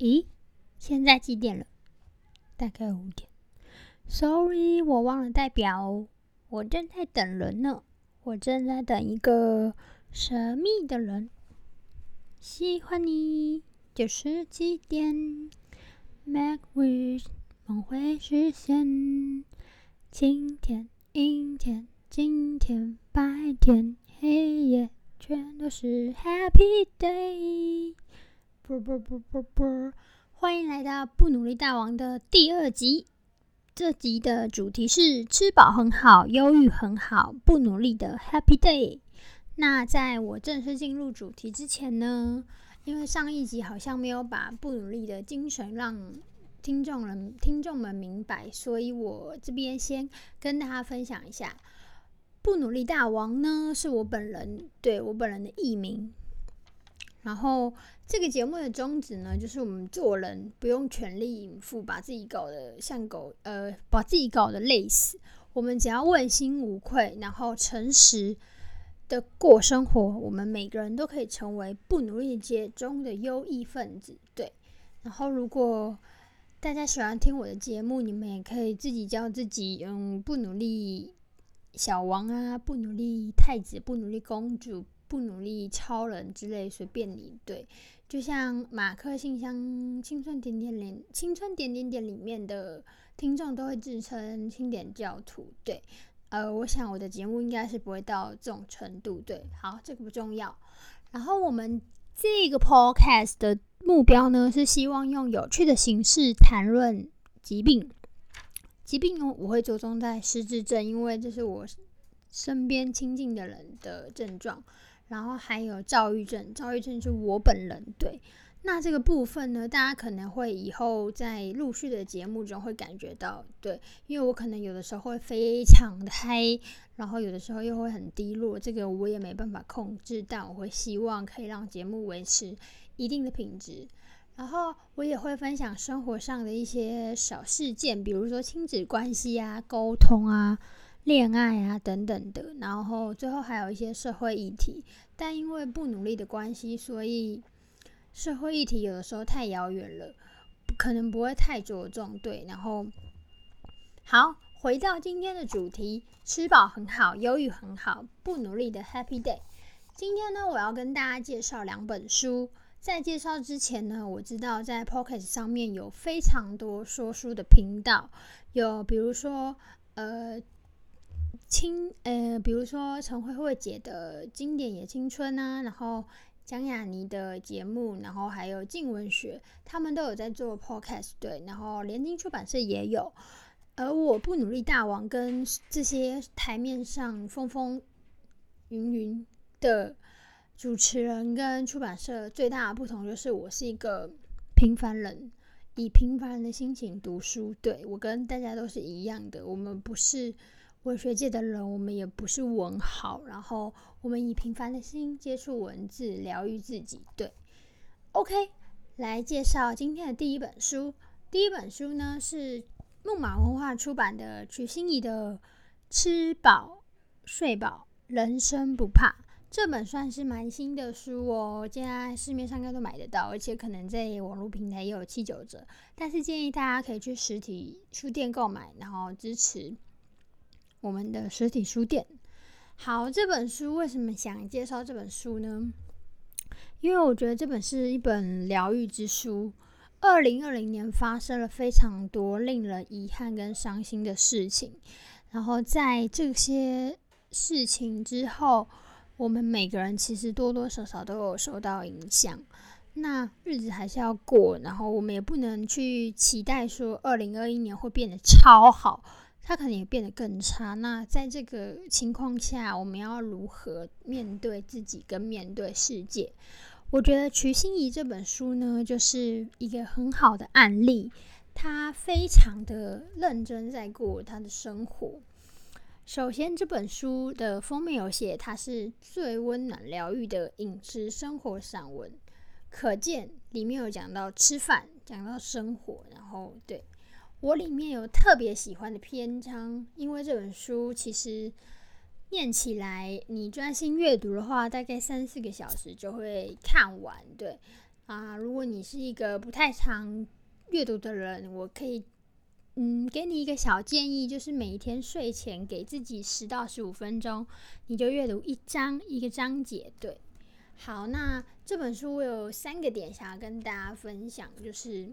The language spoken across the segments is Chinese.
咦，现在几点了？大概五点。Sorry，我忘了代表，我正在等人呢。我正在等一个神秘的人。喜欢你，就是几点？Make wish，梦会实现。晴天、阴天、今天、白天、黑夜，全都是 Happy Day。啵啵啵啵啵！欢迎来到不努力大王的第二集。这集的主题是吃饱很好，忧郁很好，不努力的 Happy Day。那在我正式进入主题之前呢，因为上一集好像没有把不努力的精神让。听众人、听众们明白，所以我这边先跟大家分享一下，《不努力大王》呢是我本人对我本人的艺名。然后这个节目的宗旨呢，就是我们做人不用全力以赴，把自己搞得像狗，呃，把自己搞得累死。我们只要问心无愧，然后诚实的过生活，我们每个人都可以成为不努力界中的优异分子。对，然后如果大家喜欢听我的节目，你们也可以自己叫自己，嗯，不努力小王啊，不努力太子，不努力公主，不努力超人之类，随便你。对，就像马克信箱青春点点点青春点点点里面的听众都会自称清点教徒。对，呃，我想我的节目应该是不会到这种程度。对，好，这个不重要。然后我们这个 podcast 的。目标呢是希望用有趣的形式谈论疾病。疾病呢，我会着重在失智症，因为这是我身边亲近的人的症状。然后还有躁郁症，躁郁症是我本人对。那这个部分呢，大家可能会以后在陆续的节目中会感觉到，对，因为我可能有的时候会非常的嗨，然后有的时候又会很低落，这个我也没办法控制，但我会希望可以让节目维持。一定的品质，然后我也会分享生活上的一些小事件，比如说亲子关系啊、沟通啊、恋爱啊等等的。然后最后还有一些社会议题，但因为不努力的关系，所以社会议题有的时候太遥远了，可能不会太着重。对，然后好，回到今天的主题：吃饱很好，忧郁很好，不努力的 Happy Day。今天呢，我要跟大家介绍两本书。在介绍之前呢，我知道在 Pocket 上面有非常多说书的频道，有比如说呃青呃，比如说陈慧慧姐的经典也青春啊，然后江雅妮的节目，然后还有静文学，他们都有在做 Podcast 对，然后联经出版社也有，而我不努力大王跟这些台面上风风云云的。主持人跟出版社最大的不同就是，我是一个平凡人，以平凡人的心情读书。对我跟大家都是一样的，我们不是文学界的人，我们也不是文豪，然后我们以平凡的心接触文字，疗愈自己。对，OK，来介绍今天的第一本书。第一本书呢是木马文化出版的曲心怡的《吃饱睡饱，人生不怕》。这本算是蛮新的书哦，现在市面上应该都买得到，而且可能在网络平台也有七九折。但是建议大家可以去实体书店购买，然后支持我们的实体书店。好，这本书为什么想介绍这本书呢？因为我觉得这本是一本疗愈之书。二零二零年发生了非常多令人遗憾跟伤心的事情，然后在这些事情之后。我们每个人其实多多少少都有受到影响，那日子还是要过，然后我们也不能去期待说二零二一年会变得超好，他可能也变得更差。那在这个情况下，我们要如何面对自己跟面对世界？我觉得徐心怡这本书呢，就是一个很好的案例，他非常的认真在过他的生活。首先，这本书的封面有写，它是最温暖疗愈的饮食生活散文，可见里面有讲到吃饭，讲到生活。然后，对我里面有特别喜欢的篇章，因为这本书其实念起来，你专心阅读的话，大概三四个小时就会看完。对，啊，如果你是一个不太常阅读的人，我可以嗯给你一个小建议，就是每一天睡前给自己十到十五分钟，你就阅读一章一个章节。对，好，那这本书我有三个点想要跟大家分享，就是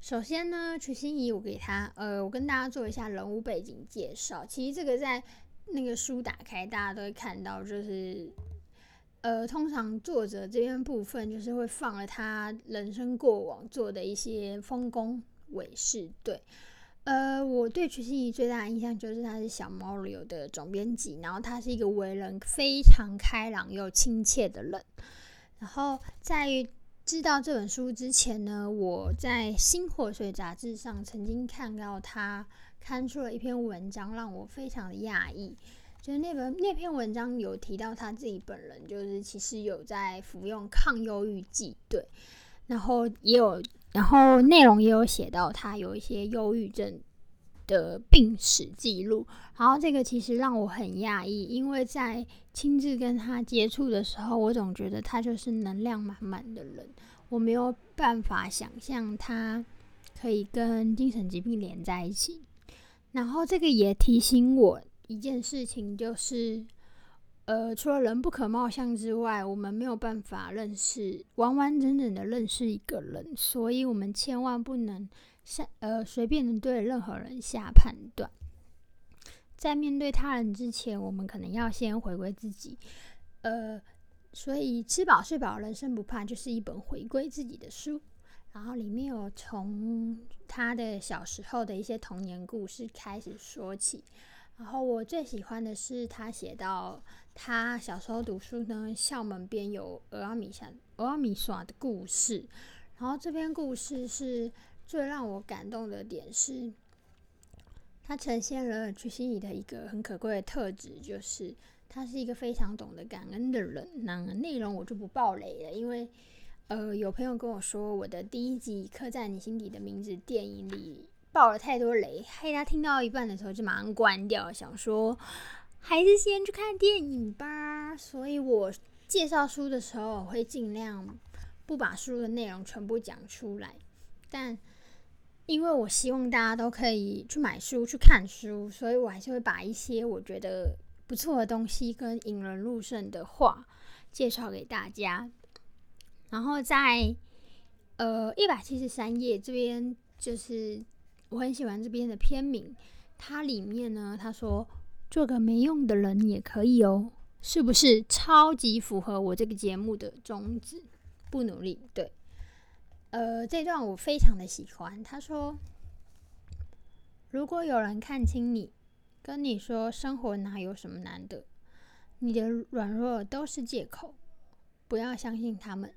首先呢，曲心怡我给他呃，我跟大家做一下人物背景介绍。其实这个在那个书打开，大家都会看到，就是。呃，通常作者这边部分就是会放了他人生过往做的一些丰功伟事。对，呃，我对曲心怡最大的印象就是他是小猫流的总编辑，然后他是一个为人非常开朗又亲切的人。然后在于知道这本书之前呢，我在《新火水》杂志上曾经看到他刊出了一篇文章，让我非常的讶异。就是那本那篇文章有提到他自己本人，就是其实有在服用抗忧郁剂，对，然后也有，然后内容也有写到他有一些忧郁症的病史记录，然后这个其实让我很讶异，因为在亲自跟他接触的时候，我总觉得他就是能量满满的人，我没有办法想象他可以跟精神疾病连在一起，然后这个也提醒我。一件事情就是，呃，除了人不可貌相之外，我们没有办法认识完完整整的认识一个人，所以我们千万不能下呃随便的对任何人下判断。在面对他人之前，我们可能要先回归自己。呃，所以吃饱睡饱，人生不怕，就是一本回归自己的书。然后里面有从他的小时候的一些童年故事开始说起。然后我最喜欢的是他写到他小时候读书呢，校门边有阿米沙阿米耍的故事。然后这篇故事是最让我感动的点是，他呈现了曲心怡的一个很可贵的特质，就是他是一个非常懂得感恩的人。那内容我就不爆雷了，因为呃有朋友跟我说，我的第一集《刻在你心底的名字》电影里。爆了太多雷，害他听到一半的时候就马上关掉，想说还是先去看电影吧。所以我介绍书的时候会尽量不把书的内容全部讲出来，但因为我希望大家都可以去买书去看书，所以我还是会把一些我觉得不错的东西跟引人入胜的话介绍给大家。然后在呃一百七十三页这边就是。我很喜欢这边的片名，它里面呢，他说做个没用的人也可以哦，是不是超级符合我这个节目的宗旨？不努力，对，呃，这段我非常的喜欢。他说，如果有人看清你，跟你说生活哪有什么难的，你的软弱都是借口，不要相信他们。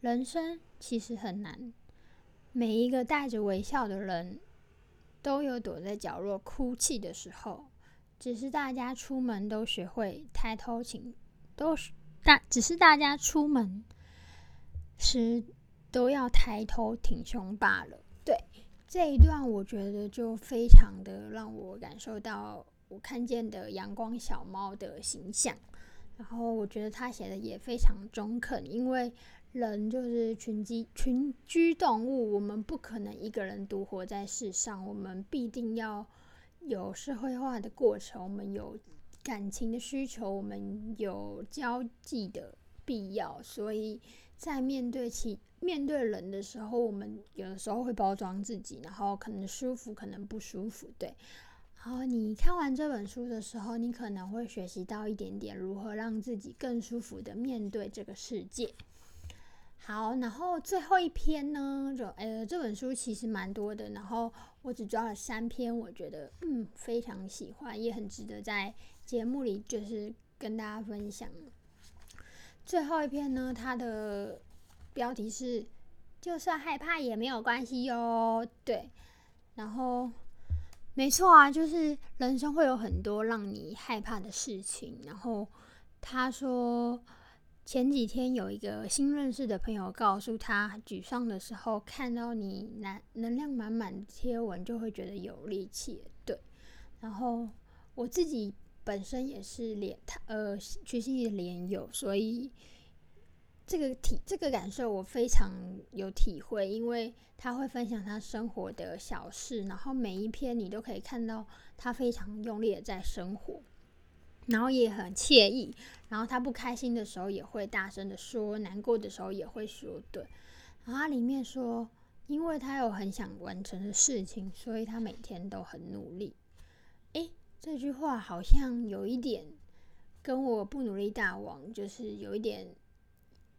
人生其实很难，每一个带着微笑的人。都有躲在角落哭泣的时候，只是大家出门都学会抬头挺，都是大，只是大家出门时都要抬头挺胸罢了。对这一段，我觉得就非常的让我感受到我看见的阳光小猫的形象，然后我觉得他写的也非常中肯，因为。人就是群居群居动物，我们不可能一个人独活在世上，我们必定要有社会化的过程，我们有感情的需求，我们有交际的必要，所以在面对其面对人的时候，我们有的时候会包装自己，然后可能舒服，可能不舒服，对。然后你看完这本书的时候，你可能会学习到一点点如何让自己更舒服的面对这个世界。好，然后最后一篇呢，就呃这本书其实蛮多的，然后我只抓了三篇，我觉得嗯非常喜欢，也很值得在节目里就是跟大家分享。最后一篇呢，它的标题是“就算害怕也没有关系哟”，对，然后没错啊，就是人生会有很多让你害怕的事情，然后他说。前几天有一个新认识的朋友告诉他，沮丧的时候看到你能能量满满的贴文，就会觉得有力气。对，然后我自己本身也是脸他呃学习的脸友，所以这个体这个感受我非常有体会，因为他会分享他生活的小事，然后每一篇你都可以看到他非常用力的在生活，然后也很惬意。然后他不开心的时候也会大声的说，难过的时候也会说，对。然后他里面说，因为他有很想完成的事情，所以他每天都很努力。诶，这句话好像有一点跟我不努力大王就是有一点。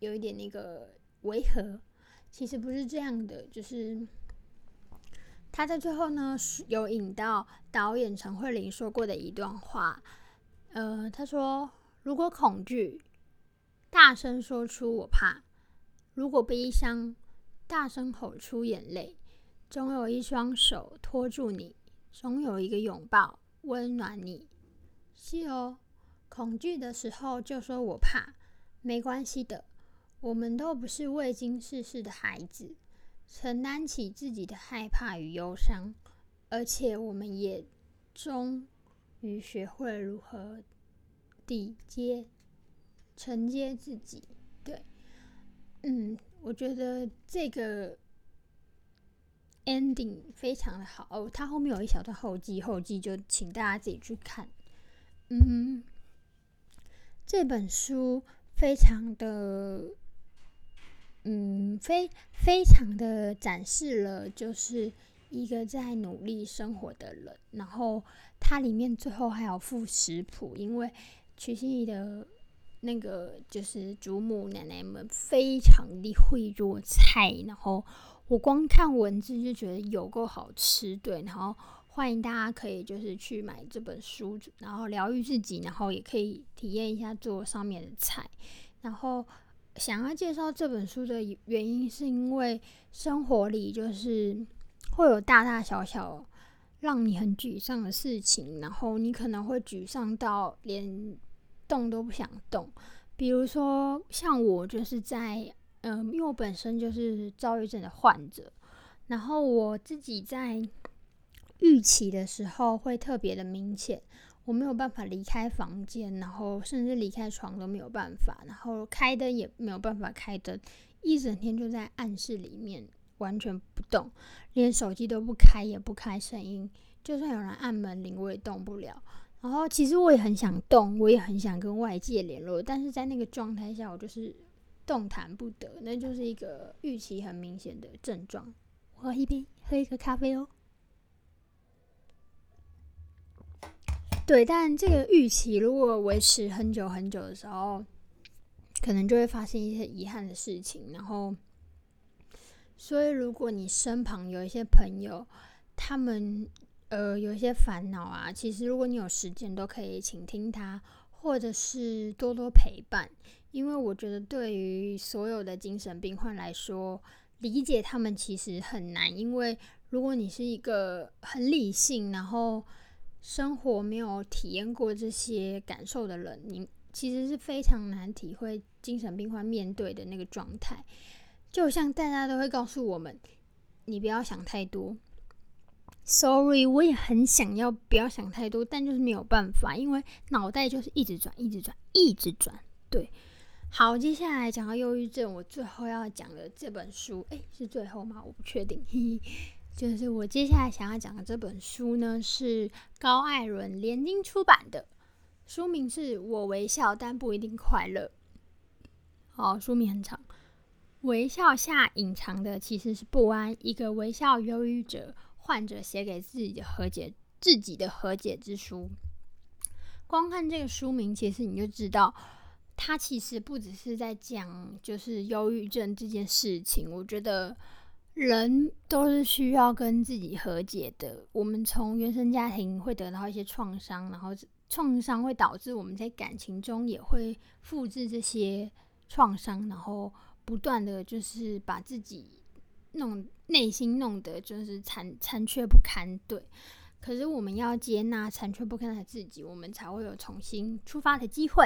有一点那个违和，其实不是这样的，就是他在最后呢有引到导演陈慧琳说过的一段话，呃，他说：“如果恐惧，大声说出我怕；如果悲伤，大声吼出眼泪。总有一双手托住你，总有一个拥抱温暖你。是哦，恐惧的时候就说我怕，没关系的。”我们都不是未经世事的孩子，承担起自己的害怕与忧伤，而且我们也终于学会如何抵接、承接自己。对，嗯，我觉得这个 ending 非常的好哦。它后面有一小段后记，后记就请大家自己去看。嗯，这本书非常的。嗯，非非常的展示了，就是一个在努力生活的人。然后它里面最后还有附食谱，因为曲心怡的那个就是祖母奶奶们非常的会做菜，然后我光看文字就觉得有够好吃。对，然后欢迎大家可以就是去买这本书，然后疗愈自己，然后也可以体验一下做上面的菜，然后。想要介绍这本书的原因，是因为生活里就是会有大大小小让你很沮丧的事情，然后你可能会沮丧到连动都不想动。比如说，像我就是在嗯，因为我本身就是躁郁症的患者，然后我自己在预期的时候会特别的明显。我没有办法离开房间，然后甚至离开床都没有办法，然后开灯也没有办法开灯，一整天就在暗室里面完全不动，连手机都不开，也不开声音，就算有人按门铃我也动不了。然后其实我也很想动，我也很想跟外界联络，但是在那个状态下，我就是动弹不得，那就是一个预期很明显的症状。喝一杯，喝一个咖啡哦。对，但这个预期如果维持很久很久的时候，可能就会发生一些遗憾的事情。然后，所以如果你身旁有一些朋友，他们呃有一些烦恼啊，其实如果你有时间，都可以倾听他，或者是多多陪伴。因为我觉得，对于所有的精神病患来说，理解他们其实很难。因为如果你是一个很理性，然后生活没有体验过这些感受的人，你其实是非常难体会精神病患面对的那个状态。就像大家都会告诉我们，你不要想太多。Sorry，我也很想要不要想太多，但就是没有办法，因为脑袋就是一直转，一直转，一直转。对，好，接下来讲到忧郁症，我最后要讲的这本书，诶，是最后吗？我不确定。就是我接下来想要讲的这本书呢，是高艾伦联经出版的，书名是《我微笑但不一定快乐》。好，书名很长，微笑下隐藏的其实是不安。一个微笑忧郁者患者写给自己的和解自己的和解之书。光看这个书名，其实你就知道，他其实不只是在讲就是忧郁症这件事情。我觉得。人都是需要跟自己和解的。我们从原生家庭会得到一些创伤，然后创伤会导致我们在感情中也会复制这些创伤，然后不断的就是把自己弄内心弄得就是残残缺不堪。对，可是我们要接纳残缺不堪的自己，我们才会有重新出发的机会。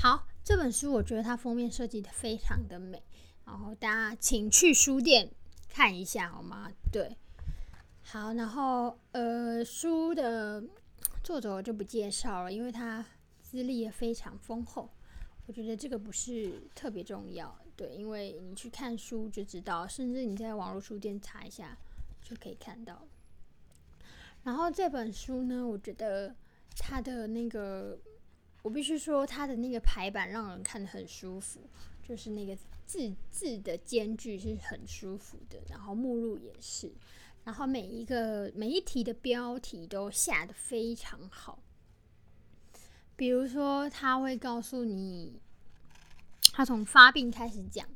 好，这本书我觉得它封面设计的非常的美，然后大家请去书店。看一下好吗？对，好，然后呃，书的作者我就不介绍了，因为他资历也非常丰厚。我觉得这个不是特别重要，对，因为你去看书就知道，甚至你在网络书店查一下就可以看到。然后这本书呢，我觉得它的那个，我必须说它的那个排版让人看得很舒服，就是那个字字的间距是很舒服的，然后目录也是，然后每一个每一题的标题都下的非常好。比如说，他会告诉你，他从发病开始讲，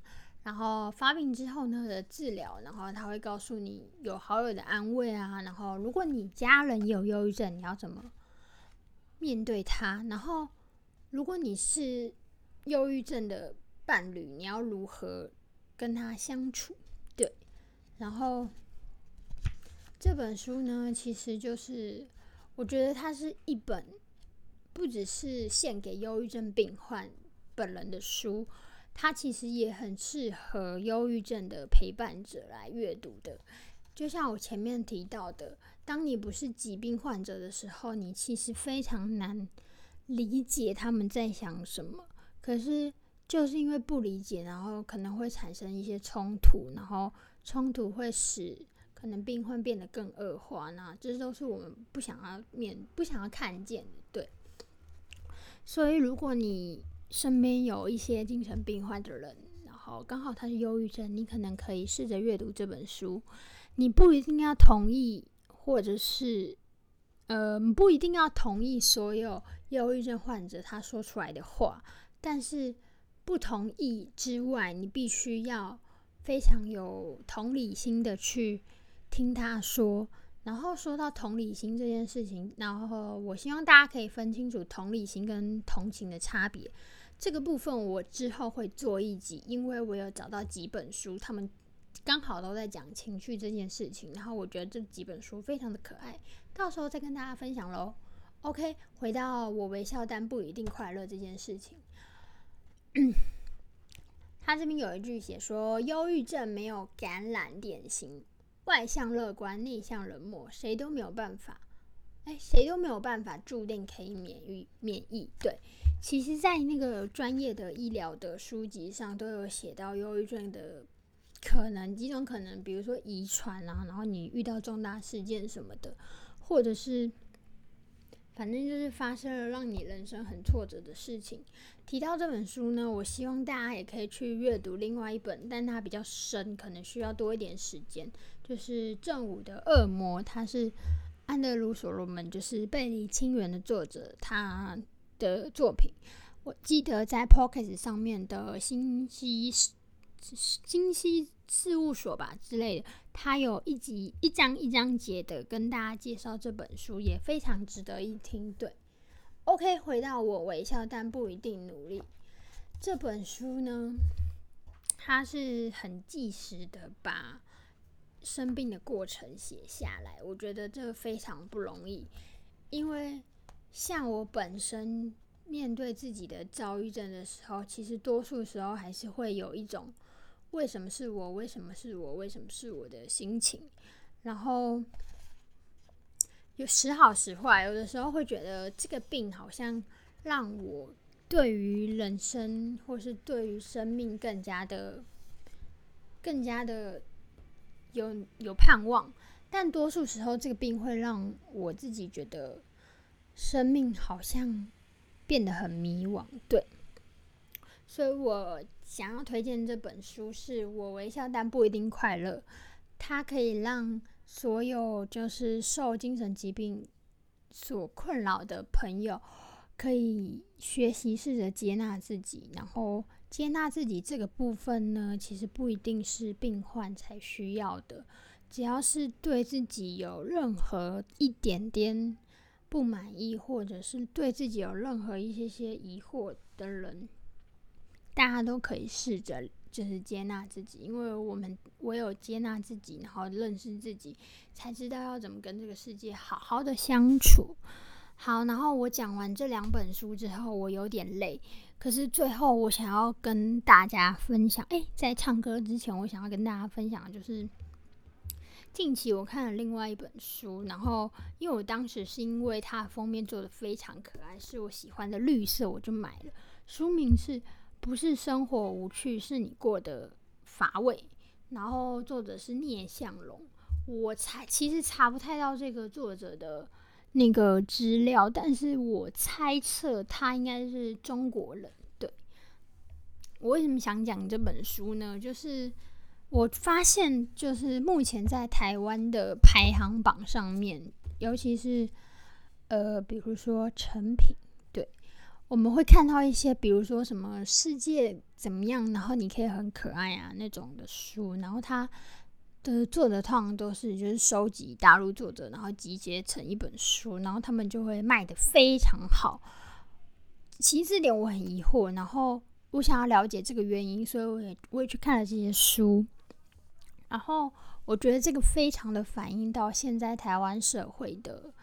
然后发病之后呢的治疗，然后他会告诉你有好友的安慰啊，然后如果你家人有忧郁症，你要怎么面对他？然后如果你是忧郁症的伴侣，你要如何跟他相处？对，然后这本书呢，其实就是我觉得它是一本。不只是献给忧郁症病患本人的书，它其实也很适合忧郁症的陪伴者来阅读的。就像我前面提到的，当你不是疾病患者的时候，你其实非常难理解他们在想什么。可是就是因为不理解，然后可能会产生一些冲突，然后冲突会使可能病患变得更恶化。那这都是我们不想要面、不想要看见的。对。所以，如果你身边有一些精神病患的人，然后刚好他是忧郁症，你可能可以试着阅读这本书。你不一定要同意，或者是呃，不一定要同意所有忧郁症患者他说出来的话。但是，不同意之外，你必须要非常有同理心的去听他说。然后说到同理心这件事情，然后我希望大家可以分清楚同理心跟同情的差别。这个部分我之后会做一集，因为我有找到几本书，他们刚好都在讲情绪这件事情。然后我觉得这几本书非常的可爱，到时候再跟大家分享喽。OK，回到我微笑但不一定快乐这件事情，他这边有一句写说，忧郁症没有感染典型。外向乐观，内向冷漠，谁都没有办法。哎，谁都没有办法注定可以免疫免疫。对，其实，在那个专业的医疗的书籍上都有写到忧郁症的可能几种可能，比如说遗传啊，然后你遇到重大事件什么的，或者是。反正就是发生了让你人生很挫折的事情。提到这本书呢，我希望大家也可以去阅读另外一本，但它比较深，可能需要多一点时间。就是正午的恶魔，他是安德鲁·所罗门，就是《背离清源》的作者，他的作品。我记得在 Pocket 上面的星期，星期事务所吧之类的，他有一集一章一章节的跟大家介绍这本书，也非常值得一听。对，OK，回到我微笑但不一定努力这本书呢，它是很计时的把生病的过程写下来，我觉得这非常不容易，因为像我本身面对自己的躁郁症的时候，其实多数时候还是会有一种。为什么是我？为什么是我？为什么是我的心情？然后有时好时坏，有的时候会觉得这个病好像让我对于人生或是对于生命更加的、更加的有有盼望。但多数时候，这个病会让我自己觉得生命好像变得很迷惘。对。所以我想要推荐这本书，是我微笑但不一定快乐。它可以让所有就是受精神疾病所困扰的朋友，可以学习试着接纳自己。然后接纳自己这个部分呢，其实不一定是病患才需要的。只要是对自己有任何一点点不满意，或者是对自己有任何一些些疑惑的人。大家都可以试着，就是接纳自己，因为我们唯有接纳自己，然后认识自己，才知道要怎么跟这个世界好好的相处。好，然后我讲完这两本书之后，我有点累，可是最后我想要跟大家分享，哎，在唱歌之前，我想要跟大家分享，就是近期我看了另外一本书，然后因为我当时是因为它封面做的非常可爱，是我喜欢的绿色，我就买了。书名是。不是生活无趣，是你过得乏味。然后作者是聂向龙，我猜其实查不太到这个作者的那个资料，但是我猜测他应该是中国人。对，我为什么想讲这本书呢？就是我发现，就是目前在台湾的排行榜上面，尤其是呃，比如说成品。我们会看到一些，比如说什么世界怎么样，然后你可以很可爱啊那种的书，然后它的作者通常都是就是收集大陆作者，然后集结成一本书，然后他们就会卖的非常好。其实这点我很疑惑，然后我想要了解这个原因，所以我也我也去看了这些书，然后我觉得这个非常的反映到现在台湾社会的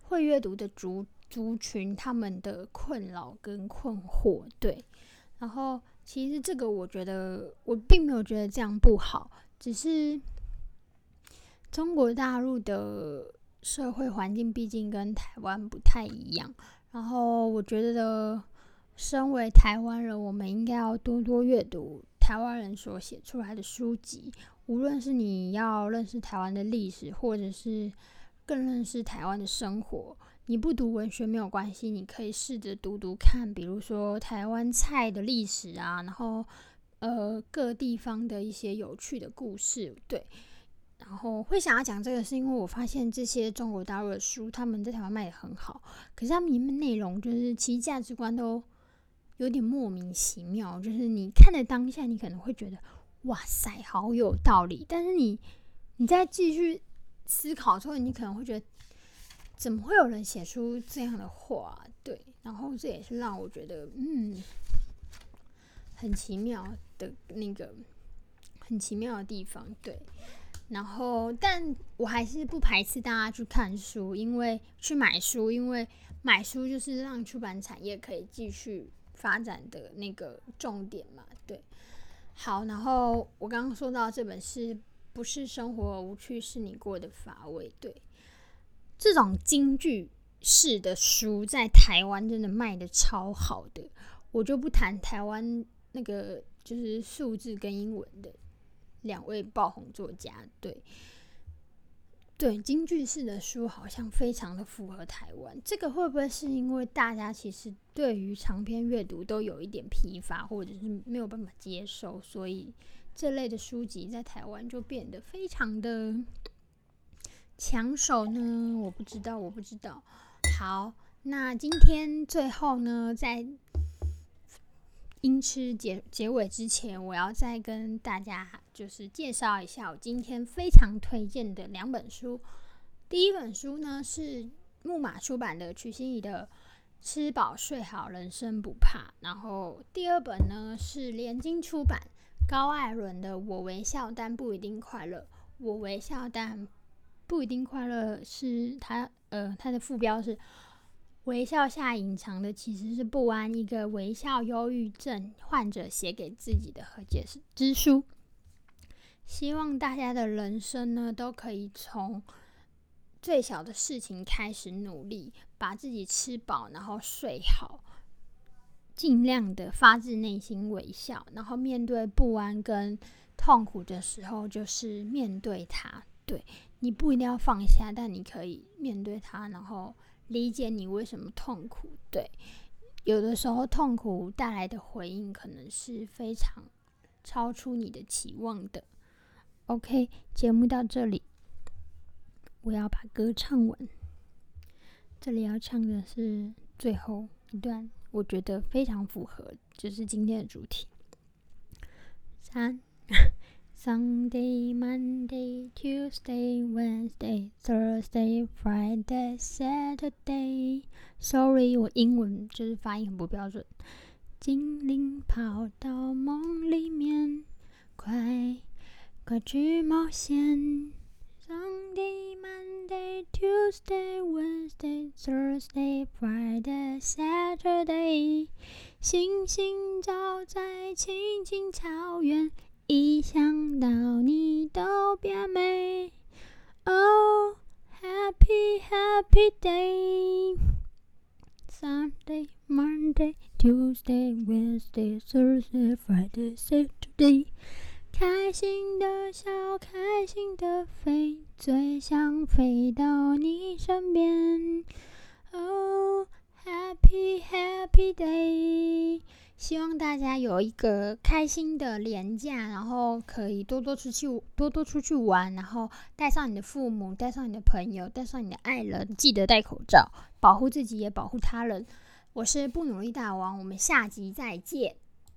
会阅读的主。族群他们的困扰跟困惑，对，然后其实这个我觉得我并没有觉得这样不好，只是中国大陆的社会环境毕竟跟台湾不太一样，然后我觉得身为台湾人，我们应该要多多阅读台湾人所写出来的书籍，无论是你要认识台湾的历史，或者是更认识台湾的生活。你不读文学没有关系，你可以试着读读看，比如说台湾菜的历史啊，然后呃各地方的一些有趣的故事，对。然后会想要讲这个，是因为我发现这些中国大陆的书，他们在台湾卖的很好，可是他们里面内容就是其实价值观都有点莫名其妙，就是你看的当下，你可能会觉得哇塞，好有道理，但是你你再继续思考之后，你可能会觉得。怎么会有人写出这样的话？对，然后这也是让我觉得，嗯，很奇妙的那个很奇妙的地方。对，然后，但我还是不排斥大家去看书，因为去买书，因为买书就是让出版产业可以继续发展的那个重点嘛。对，好，然后我刚刚说到这本是不是生活无趣，是你过的乏味？对。这种京剧式的书在台湾真的卖的超好的，我就不谈台湾那个就是数字跟英文的两位爆红作家，对，对，京剧式的书好像非常的符合台湾。这个会不会是因为大家其实对于长篇阅读都有一点疲乏，或者是没有办法接受，所以这类的书籍在台湾就变得非常的。抢手呢？我不知道，我不知道。好，那今天最后呢，在音痴结结尾之前，我要再跟大家就是介绍一下我今天非常推荐的两本书。第一本书呢是木马出版的曲心怡的《吃饱睡好，人生不怕》，然后第二本呢是联经出版高艾伦的《我微笑但不一定快乐》，我微笑但。不一定快乐，是他呃，他的副标是微笑下隐藏的其实是不安，一个微笑忧郁症患者写给自己的和解之书。希望大家的人生呢，都可以从最小的事情开始努力，把自己吃饱，然后睡好，尽量的发自内心微笑，然后面对不安跟痛苦的时候，就是面对它，对。你不一定要放下，但你可以面对它，然后理解你为什么痛苦。对，有的时候痛苦带来的回应可能是非常超出你的期望的。OK，节目到这里，我要把歌唱完。这里要唱的是最后一段，我觉得非常符合，就是今天的主题。三。Sunday, Monday, Tuesday, Wednesday, Thursday, Friday, Saturday. Sorry，我英文就是发音很不标准。精灵跑到梦里面，快快去冒险。Sunday, Monday, Tuesday, Wednesday, Thursday, Friday, Saturday。星星照在青青草原。一想到你都变美，Oh happy happy day，Sunday Monday Tuesday, Wednesday, Thursday, Friday, Saturday。开心的笑，开心的飞，最想飞到你身边。Oh, happy, happy day！希望大家有一个开心的年假，然后可以多多出去，多多出去玩，然后带上你的父母，带上你的朋友，带上你的爱人，记得戴口罩，保护自己也保护他人。我是不努力大王，我们下集再见。